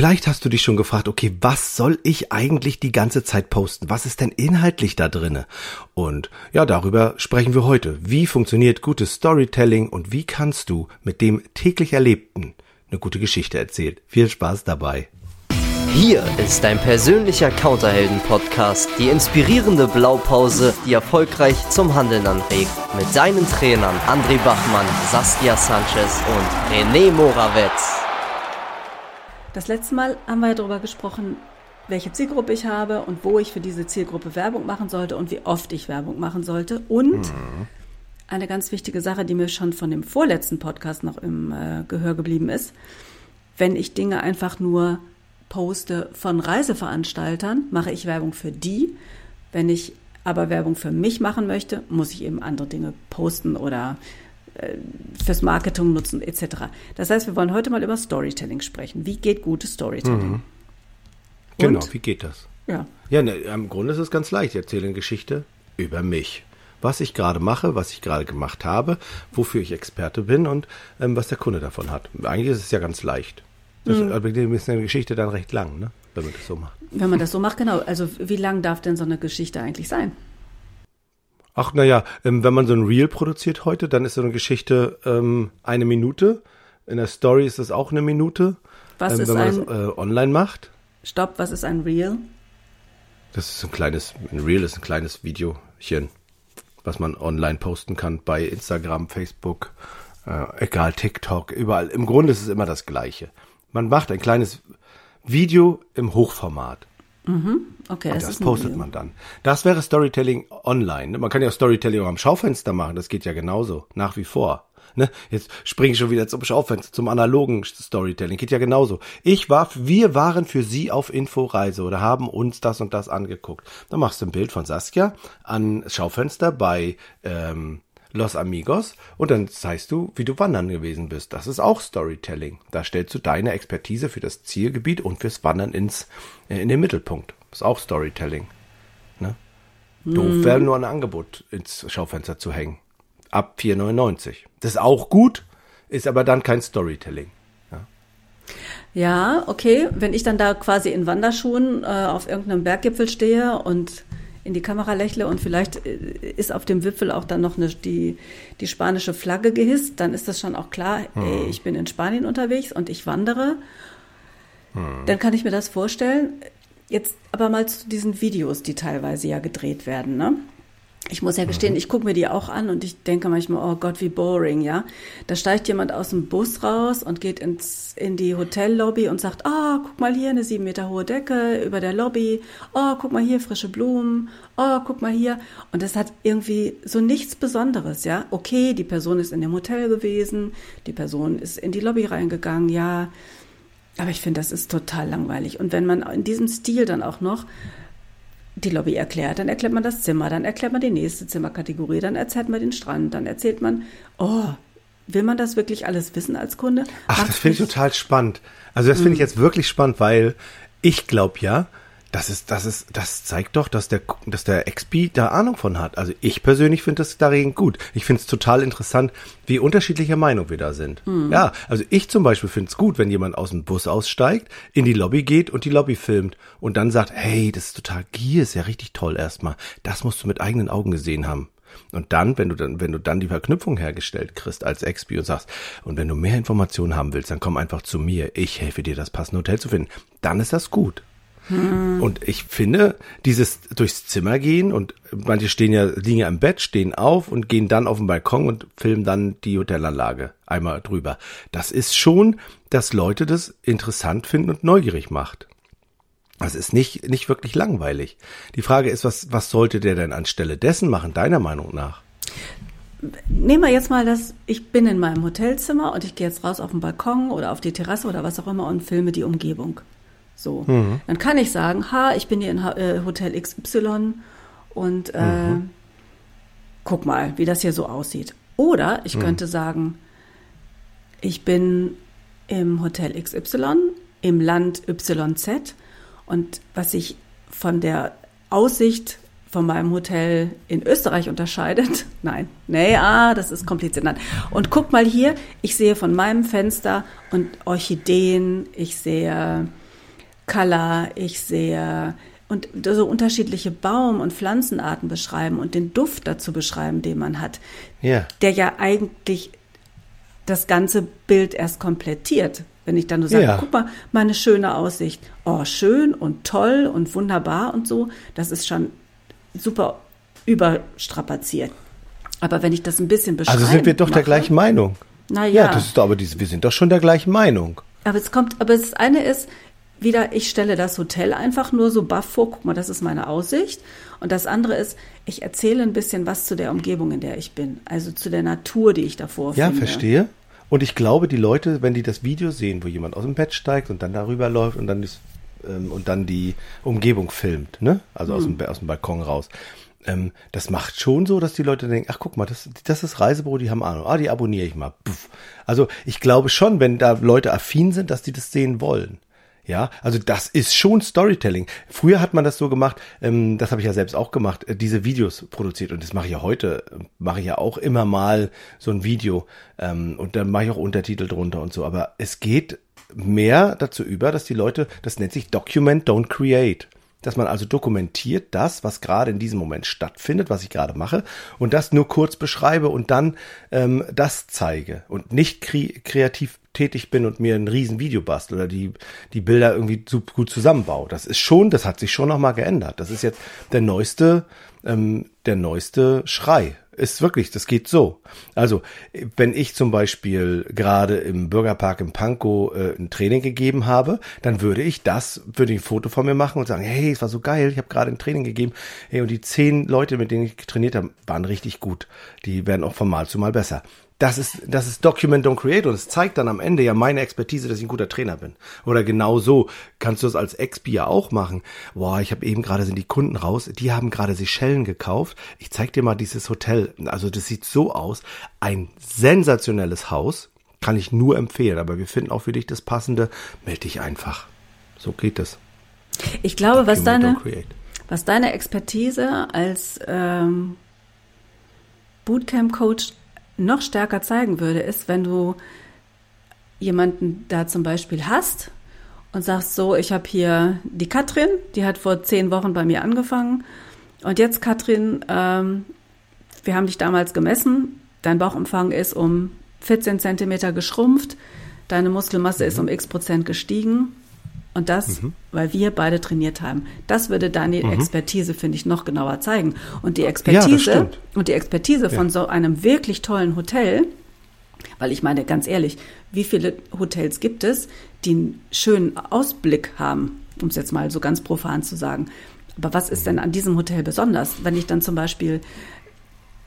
Vielleicht hast du dich schon gefragt, okay, was soll ich eigentlich die ganze Zeit posten? Was ist denn inhaltlich da drinne? Und ja, darüber sprechen wir heute. Wie funktioniert gutes Storytelling und wie kannst du mit dem täglich Erlebten eine gute Geschichte erzählen? Viel Spaß dabei. Hier ist dein persönlicher Counterhelden-Podcast, die inspirierende Blaupause, die erfolgreich zum Handeln anregt. Mit deinen Trainern André Bachmann, Saskia Sanchez und René Morawetz. Das letzte Mal haben wir darüber gesprochen, welche Zielgruppe ich habe und wo ich für diese Zielgruppe Werbung machen sollte und wie oft ich Werbung machen sollte. Und mhm. eine ganz wichtige Sache, die mir schon von dem vorletzten Podcast noch im äh, Gehör geblieben ist, wenn ich Dinge einfach nur poste von Reiseveranstaltern, mache ich Werbung für die. Wenn ich aber Werbung für mich machen möchte, muss ich eben andere Dinge posten oder fürs Marketing nutzen etc. Das heißt, wir wollen heute mal über Storytelling sprechen. Wie geht gutes Storytelling? Mhm. Genau, wie geht das? Ja. Ja, ne, im Grunde ist es ganz leicht. Ich erzähle eine Geschichte über mich. Was ich gerade mache, was ich gerade gemacht habe, wofür ich Experte bin und ähm, was der Kunde davon hat. Eigentlich ist es ja ganz leicht. Das mhm. ist eine Geschichte dann recht lang, ne? wenn man das so macht. Wenn man das so macht, genau. Also wie lang darf denn so eine Geschichte eigentlich sein? Ach, naja, ähm, wenn man so ein Reel produziert heute, dann ist so eine Geschichte ähm, eine Minute. In der Story ist es auch eine Minute. Was ähm, ist wenn man ein, das äh, online macht. Stopp, was ist ein Reel? Das ist ein kleines, ein Reel ist ein kleines Videochen, was man online posten kann bei Instagram, Facebook, äh, egal, TikTok, überall. Im Grunde ist es immer das Gleiche. Man macht ein kleines Video im Hochformat. Mhm. Okay, das, das postet man dann. Das wäre Storytelling online. Man kann ja Storytelling auch am Schaufenster machen. Das geht ja genauso. Nach wie vor. Ne? Jetzt springe ich schon wieder zum Schaufenster, zum analogen Storytelling. Geht ja genauso. Ich war, wir waren für Sie auf Inforeise oder haben uns das und das angeguckt. Dann machst du ein Bild von Saskia an Schaufenster bei ähm, Los Amigos und dann zeigst du, wie du wandern gewesen bist. Das ist auch Storytelling. Da stellst du deine Expertise für das Zielgebiet und fürs Wandern ins, äh, in den Mittelpunkt. Das ist auch Storytelling. Ne? Hm. Doof wäre nur ein Angebot ins Schaufenster zu hängen. Ab 4,99. Das ist auch gut, ist aber dann kein Storytelling. Ja. Ja, okay. Wenn ich dann da quasi in Wanderschuhen äh, auf irgendeinem Berggipfel stehe und in die Kamera lächle und vielleicht äh, ist auf dem Wipfel auch dann noch eine, die, die spanische Flagge gehisst, dann ist das schon auch klar, hm. ey, ich bin in Spanien unterwegs und ich wandere. Hm. Dann kann ich mir das vorstellen. Jetzt aber mal zu diesen Videos, die teilweise ja gedreht werden. Ne? Ich muss ja gestehen, mhm. ich gucke mir die auch an und ich denke manchmal, oh Gott, wie boring, ja. Da steigt jemand aus dem Bus raus und geht ins, in die Hotellobby und sagt, oh, guck mal hier, eine sieben Meter hohe Decke über der Lobby. Oh, guck mal hier, frische Blumen. Oh, guck mal hier. Und das hat irgendwie so nichts Besonderes, ja. Okay, die Person ist in dem Hotel gewesen, die Person ist in die Lobby reingegangen, ja. Aber ich finde, das ist total langweilig. Und wenn man in diesem Stil dann auch noch die Lobby erklärt, dann erklärt man das Zimmer, dann erklärt man die nächste Zimmerkategorie, dann erzählt man den Strand, dann erzählt man, oh, will man das wirklich alles wissen als Kunde? Ach, Macht das finde ich total spannend. Also das finde ich hm. jetzt wirklich spannend, weil ich glaube ja, das ist, das ist, das zeigt doch, dass der, dass der XP da Ahnung von hat. Also ich persönlich finde das dagegen gut. Ich finde es total interessant, wie unterschiedlicher Meinung wir da sind. Mhm. Ja, also ich zum Beispiel finde es gut, wenn jemand aus dem Bus aussteigt, in die Lobby geht und die Lobby filmt und dann sagt, hey, das ist total, hier ist ja richtig toll erstmal. Das musst du mit eigenen Augen gesehen haben. Und dann, wenn du dann, wenn du dann die Verknüpfung hergestellt kriegst als XP und sagst, und wenn du mehr Informationen haben willst, dann komm einfach zu mir. Ich helfe dir, das passende Hotel zu finden. Dann ist das gut. Hm. Und ich finde, dieses durchs Zimmer gehen und manche stehen ja, liegen ja im Bett, stehen auf und gehen dann auf den Balkon und filmen dann die Hotelanlage einmal drüber. Das ist schon, dass Leute das interessant finden und neugierig macht. Das ist nicht, nicht wirklich langweilig. Die Frage ist, was, was sollte der denn anstelle dessen machen, deiner Meinung nach? Nehmen wir jetzt mal das, ich bin in meinem Hotelzimmer und ich gehe jetzt raus auf den Balkon oder auf die Terrasse oder was auch immer und filme die Umgebung. So, mhm. dann kann ich sagen, ha, ich bin hier in äh, Hotel XY und äh, mhm. guck mal, wie das hier so aussieht. Oder ich mhm. könnte sagen, ich bin im Hotel XY, im Land YZ und was sich von der Aussicht von meinem Hotel in Österreich unterscheidet. Nein, nee, ah, das ist kompliziert. Nein. Und guck mal hier, ich sehe von meinem Fenster und Orchideen, ich sehe Color, ich sehe und so unterschiedliche Baum- und Pflanzenarten beschreiben und den Duft dazu beschreiben, den man hat, Ja. der ja eigentlich das ganze Bild erst komplettiert. Wenn ich dann nur sage, Ja. guck mal, meine schöne Aussicht. Oh, schön und toll und wunderbar und so, das ist schon super überstrapaziert. Aber wenn ich das ein bisschen beschreibe. Also sind wir doch der gleichen Meinung. Na Ja, das ist aber diese, wir sind doch schon der gleichen Meinung. Aber es kommt, aber das eine ist wieder, ich stelle das Hotel einfach nur so baff vor, guck mal, das ist meine Aussicht. Und das andere ist, ich erzähle ein bisschen was zu der Umgebung, in der ich bin. Also zu der Natur, die ich davor Ja, finde. verstehe. Und ich glaube, die Leute, wenn die das Video sehen, wo jemand aus dem Bett steigt und dann darüber läuft und dann ist, ähm, und dann die Umgebung filmt, ne? Also aus, dem, Ba- aus dem Balkon raus. Ähm, das macht schon so, dass die Leute denken, ach guck mal, das, das ist Reisebüro, die haben Ahnung. Ah, die abonniere ich mal. Puff. Also ich glaube schon, wenn da Leute affin sind, dass die das sehen wollen. Ja, also das ist schon Storytelling. Früher hat man das so gemacht, ähm, das habe ich ja selbst auch gemacht, äh, diese Videos produziert und das mache ich ja heute, äh, mache ich ja auch immer mal so ein Video ähm, und dann mache ich auch Untertitel drunter und so. Aber es geht mehr dazu über, dass die Leute, das nennt sich Document, don't create. Dass man also dokumentiert das, was gerade in diesem Moment stattfindet, was ich gerade mache, und das nur kurz beschreibe und dann ähm, das zeige und nicht kre kreativ tätig bin und mir ein riesen Video bastel oder die, die Bilder irgendwie so gut zusammenbaue. Das ist schon, das hat sich schon nochmal geändert. Das ist jetzt der neueste, ähm, der neueste Schrei. Ist wirklich, das geht so. Also, wenn ich zum Beispiel gerade im Bürgerpark in Pankow äh, ein Training gegeben habe, dann würde ich das, würde ich ein Foto von mir machen und sagen, hey, es war so geil, ich habe gerade ein Training gegeben. Hey, und die zehn Leute, mit denen ich trainiert habe, waren richtig gut. Die werden auch von Mal zu Mal besser. Das ist, das ist Document Don't Create und es zeigt dann am Ende ja meine Expertise, dass ich ein guter Trainer bin. Oder genau so kannst du es als Expi ja auch machen. Boah, ich habe eben gerade sind die Kunden raus, die haben gerade Seychellen gekauft. Ich zeig dir mal dieses Hotel. Also das sieht so aus. Ein sensationelles Haus. Kann ich nur empfehlen, aber wir finden auch für dich das Passende. Meld dich einfach. So geht es. Ich glaube, was deine, was deine Expertise als ähm, Bootcamp-Coach noch stärker zeigen würde, ist, wenn du jemanden da zum Beispiel hast und sagst so, ich habe hier die Katrin, die hat vor zehn Wochen bei mir angefangen. Und jetzt Katrin, ähm, wir haben dich damals gemessen, dein Bauchumfang ist um 14 Zentimeter geschrumpft, deine Muskelmasse ist um x Prozent gestiegen und das, weil wir beide trainiert haben. Das würde deine Expertise, finde ich, noch genauer zeigen. Und die Expertise, stimmt. und die Expertise von so einem wirklich tollen Hotel, weil ich meine, ganz ehrlich, wie viele Hotels gibt es, die einen schönen Ausblick haben, um es jetzt mal so ganz profan zu sagen. Aber was ist denn an diesem Hotel besonders? Wenn ich dann zum Beispiel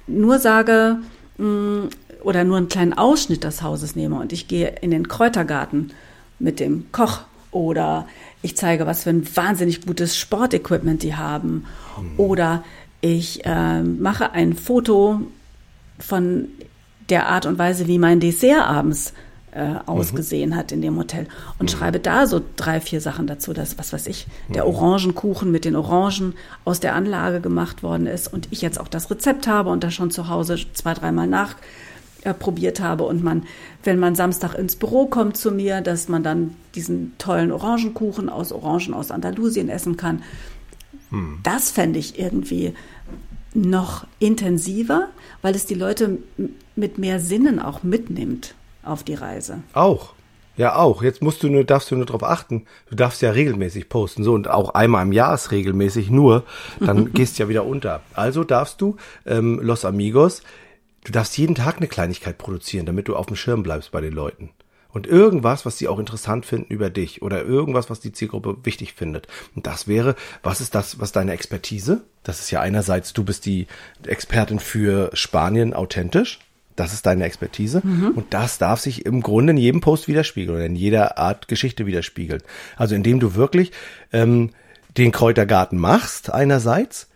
nur sage mh, oder nur einen kleinen Ausschnitt des Hauses nehme und ich gehe in den Kräutergarten mit dem Koch oder ich zeige, was für ein wahnsinnig gutes Sportequipment die haben. Oder ich äh, mache ein Foto von der Art und Weise, wie mein Dessert abends äh, ausgesehen hat in dem Hotel. Und schreibe da so drei, vier Sachen dazu, dass, was weiß ich, der Orangenkuchen mit den Orangen aus der Anlage gemacht worden ist und ich jetzt auch das Rezept habe und das schon zu Hause zwei, dreimal nach äh, probiert habe und man, wenn man Samstag ins Büro kommt zu mir, dass man dann diesen tollen Orangenkuchen aus Orangen aus Andalusien essen kann. Das fände ich irgendwie noch intensiver, weil es die Leute mit mehr Sinnen auch mitnimmt auf die Reise. Auch. Ja, auch. Jetzt musst du nur, darfst du nur darauf achten. Du darfst ja regelmäßig posten. So, und auch einmal im Jahr ist regelmäßig nur. Dann gehst du ja wieder unter. Also darfst du, ähm, Los Amigos, du darfst jeden Tag eine Kleinigkeit produzieren, damit du auf dem Schirm bleibst bei den Leuten. Und irgendwas, was sie auch interessant finden über dich oder irgendwas, was die Zielgruppe wichtig findet. Und das wäre, was ist das, was deine Expertise? Das ist ja einerseits, du bist die Expertin für Spanien authentisch. Das ist deine Expertise. Und das darf sich im Grunde in jedem Post widerspiegeln oder in jeder Art Geschichte widerspiegeln. Also indem du wirklich ähm, den Kräutergarten machst, einerseits.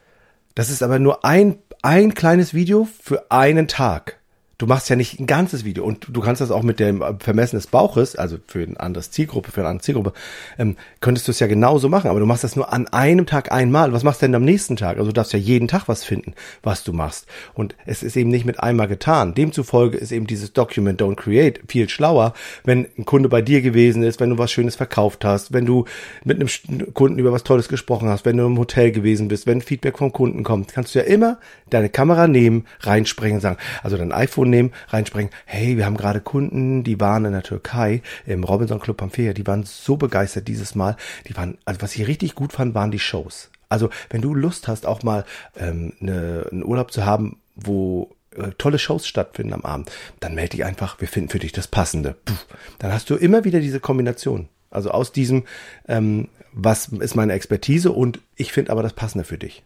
Das ist aber nur ein, ein kleines Video für einen Tag. Du machst ja nicht ein ganzes Video und du kannst das auch mit dem Vermessen des Bauches, also für eine andere Zielgruppe, für eine andere Zielgruppe, ähm, könntest du es ja genauso machen, aber du machst das nur an einem Tag einmal. Was machst du denn am nächsten Tag? Also du darfst ja jeden Tag was finden, was du machst. Und es ist eben nicht mit einmal getan. Demzufolge ist eben dieses Document Don't Create viel schlauer, wenn ein Kunde bei dir gewesen ist, wenn du was Schönes verkauft hast, wenn du mit einem Kunden über was Tolles gesprochen hast, wenn du im Hotel gewesen bist, wenn Feedback vom Kunden kommt, kannst du ja immer deine Kamera nehmen, reinspringen und sagen, also dein iPhone Telefon nehmen, reinspringen, hey, wir haben gerade Kunden, die waren in der Türkei, im Robinson Club Pamphia, die waren so begeistert dieses Mal. Die waren, also was ich richtig gut fand, waren die Shows. Also wenn du Lust hast, auch mal ähm, ne, einen Urlaub zu haben, wo äh, tolle Shows stattfinden am Abend, dann melde dich einfach, wir finden für dich das Passende. Puh. Dann hast du immer wieder diese Kombination. Also aus diesem, ähm, was ist meine Expertise und ich finde aber das Passende für dich.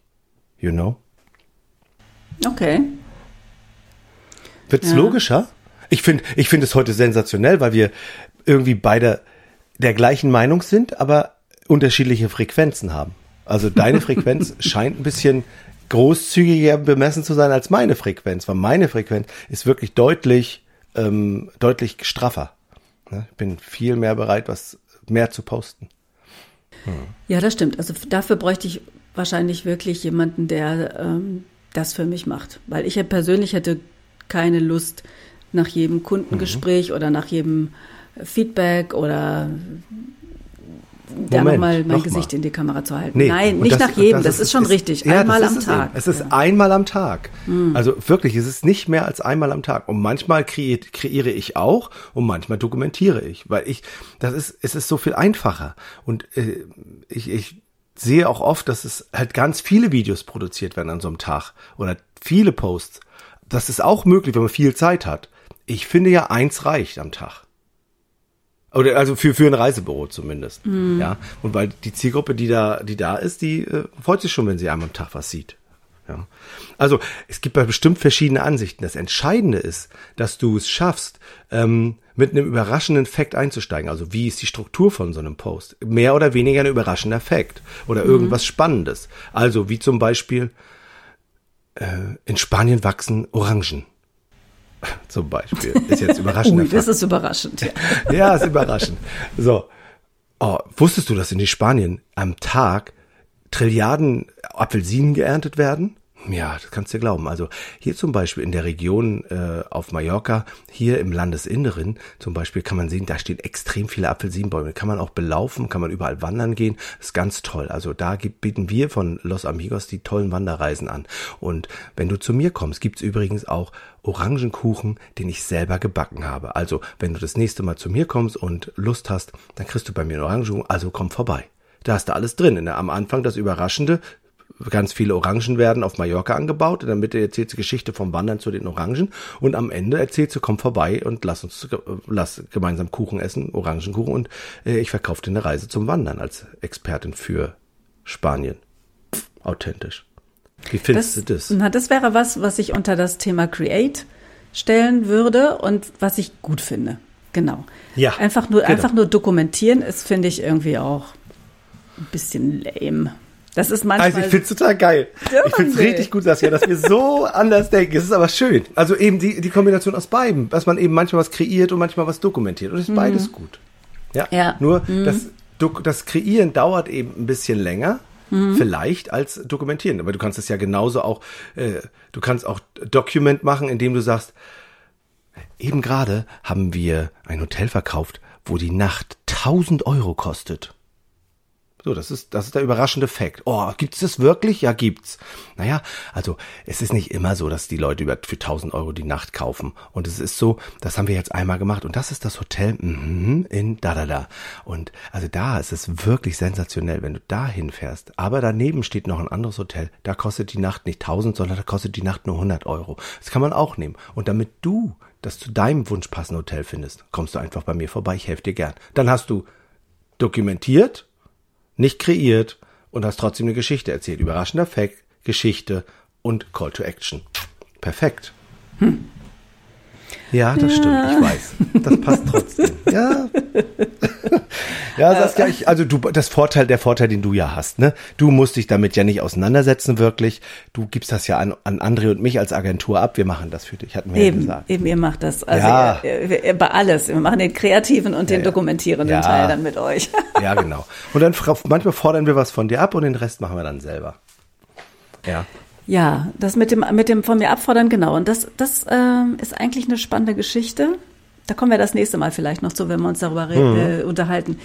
You know? Okay. Wird's ja. logischer? Ich finde, ich finde es heute sensationell, weil wir irgendwie beide der gleichen Meinung sind, aber unterschiedliche Frequenzen haben. Also deine Frequenz scheint ein bisschen großzügiger bemessen zu sein als meine Frequenz, weil meine Frequenz ist wirklich deutlich, ähm, deutlich straffer. Ne? Ich bin viel mehr bereit, was mehr zu posten. Hm. Ja, das stimmt. Also dafür bräuchte ich wahrscheinlich wirklich jemanden, der ähm, das für mich macht. Weil ich ja persönlich hätte keine Lust, nach jedem Kundengespräch mhm. oder nach jedem Feedback oder da nochmal mein noch Gesicht mal. in die Kamera zu halten. Nee, Nein, nicht das, nach jedem, das, das, ist schon ist, richtig. Ja, einmal am Tag. Es, es ist ja. einmal am Tag. Mhm. Also wirklich, es ist nicht mehr als einmal am Tag. Und manchmal kreiert, kreiere ich auch und manchmal dokumentiere ich, weil ich, das ist, es ist so viel einfacher. Und äh, ich, ich sehe auch oft, dass es halt ganz viele Videos produziert werden an so einem Tag oder viele Posts das ist auch möglich, wenn man viel Zeit hat. Ich finde ja, eins reicht am Tag. Oder also für, für ein Reisebüro zumindest. Mhm. Ja. Und weil die Zielgruppe, die da, die da ist, die äh, freut sich schon, wenn sie einmal am Tag was sieht. Ja. Also es gibt ja bestimmt verschiedene Ansichten. Das Entscheidende ist, dass du es schaffst, ähm, mit einem überraschenden Fakt einzusteigen. Also wie ist die Struktur von so einem Post? Mehr oder weniger ein überraschender Fakt oder mhm. irgendwas Spannendes. Also wie zum Beispiel, äh, in Spanien wachsen Orangen. Zum Beispiel. Ist jetzt überraschend. Ui, das ist überraschend. Ja, ja ist überraschend. So. Oh, wusstest du, dass in Spanien am Tag Trilliarden Apfelsinen geerntet werden? Ja, das kannst du glauben. Also hier zum Beispiel in der Region äh, auf Mallorca, hier im Landesinneren zum Beispiel kann man sehen, da stehen extrem viele Apfelsinenbäume. Kann man auch belaufen, kann man überall wandern gehen. Ist ganz toll. Also da bieten wir von Los Amigos die tollen Wanderreisen an. Und wenn du zu mir kommst, gibt's übrigens auch Orangenkuchen, den ich selber gebacken habe. Also wenn du das nächste Mal zu mir kommst und Lust hast, dann kriegst du bei mir einen Orangenkuchen. Also komm vorbei. Da hast du alles drin. Am Anfang das Überraschende, ganz viele Orangen werden auf Mallorca angebaut. In der Mitte erzählt sie Geschichte vom Wandern zu den Orangen und am Ende erzählt sie, komm vorbei und lass uns lass gemeinsam Kuchen essen, Orangenkuchen und äh, ich verkaufe dir eine Reise zum Wandern als Expertin für Spanien. Authentisch. Wie findest das, du das? Na, das wäre was, was ich unter das Thema Create stellen würde und was ich gut finde. Genau. Ja. Einfach nur, genau. einfach nur dokumentieren ist, finde ich, irgendwie auch ein bisschen lame. Das ist manchmal. Also ich finde es total geil. Ich finde es richtig gut, Saskia, dass wir so anders denken. Es ist aber schön. Also eben die, die Kombination aus beiden, dass man eben manchmal was kreiert und manchmal was dokumentiert. Und es ist mhm. beides gut. Ja. ja. Nur mhm. das, das Kreieren dauert eben ein bisschen länger. Mhm. Vielleicht als dokumentieren. Aber du kannst es ja genauso auch, äh, du kannst auch Document machen, indem du sagst, eben gerade haben wir ein Hotel verkauft, wo die Nacht 1000 Euro kostet. So, das ist, das ist der überraschende Fakt. Oh, gibt's das wirklich? Ja, gibt's. Naja, also es ist nicht immer so, dass die Leute über für 1000 Euro die Nacht kaufen. Und es ist so, das haben wir jetzt einmal gemacht. Und das ist das Hotel mm, in da da da. Und also da ist es wirklich sensationell, wenn du da hinfährst. Aber daneben steht noch ein anderes Hotel. Da kostet die Nacht nicht 1000, sondern da kostet die Nacht nur 100 Euro. Das kann man auch nehmen. Und damit du das zu deinem Wunsch passende Hotel findest, kommst du einfach bei mir vorbei. Ich helfe dir gern. Dann hast du dokumentiert nicht kreiert und hast trotzdem eine Geschichte erzählt. Überraschender Fact, Geschichte und Call to Action. Perfekt. Hm. Ja, das stimmt, ich weiß. Das passt trotzdem. Ja. Ja, Saskia, ich, also du, das Vorteil, der Vorteil, den du ja hast, ne? Du musst dich damit ja nicht auseinandersetzen, wirklich. Du gibst das ja an, an André und mich als Agentur ab. Wir machen das für dich, hatten wir Eben, ja gesagt. eben, ihr macht das. Also Ja. ihr, ihr, bei alles. Wir machen den kreativen und den ja. dokumentierenden Ja. Teil dann mit euch. Ja, genau. Und dann manchmal fordern wir was von dir ab und den Rest machen wir dann selber. Ja. Ja, das mit dem, mit dem von mir abfordern, genau. Und das, das ähm, ist eigentlich eine spannende Geschichte. Da kommen wir das nächste Mal vielleicht noch zu, wenn wir uns darüber Mhm. äh, unterhalten.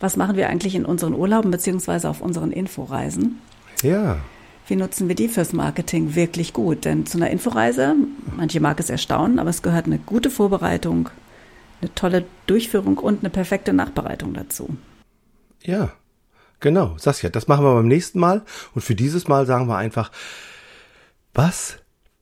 Was machen wir eigentlich in unseren Urlauben beziehungsweise auf unseren Inforeisen? Ja. Wie nutzen wir die fürs Marketing wirklich gut? Denn zu einer Inforeise, manche mag es erstaunen, aber es gehört eine gute Vorbereitung, eine tolle Durchführung und eine perfekte Nachbereitung dazu. Ja, genau. Saskia, das machen wir beim nächsten Mal. Und für dieses Mal sagen wir einfach, was,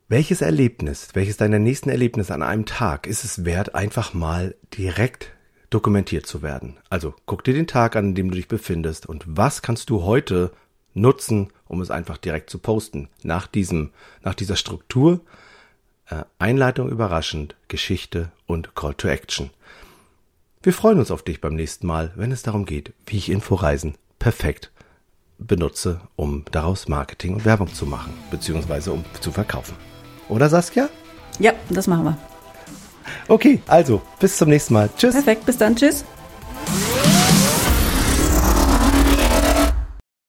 welches Erlebnis, welches deiner nächsten Erlebnisse an einem Tag ist es wert, einfach mal direkt dokumentiert zu werden? Also guck dir den Tag an, in dem du dich befindest und was kannst du heute nutzen, um es einfach direkt zu posten? Nach diesem, nach dieser Struktur, äh, Einleitung überraschend, Geschichte und Call to Action. Wir freuen uns auf dich beim nächsten Mal, wenn es darum geht, wie ich Inforeisen perfekt benutze, um daraus Marketing und Werbung zu machen, beziehungsweise um zu verkaufen. Oder Saskia? Ja, das machen wir. Okay, also bis zum nächsten Mal. Tschüss. Perfekt, bis dann, tschüss.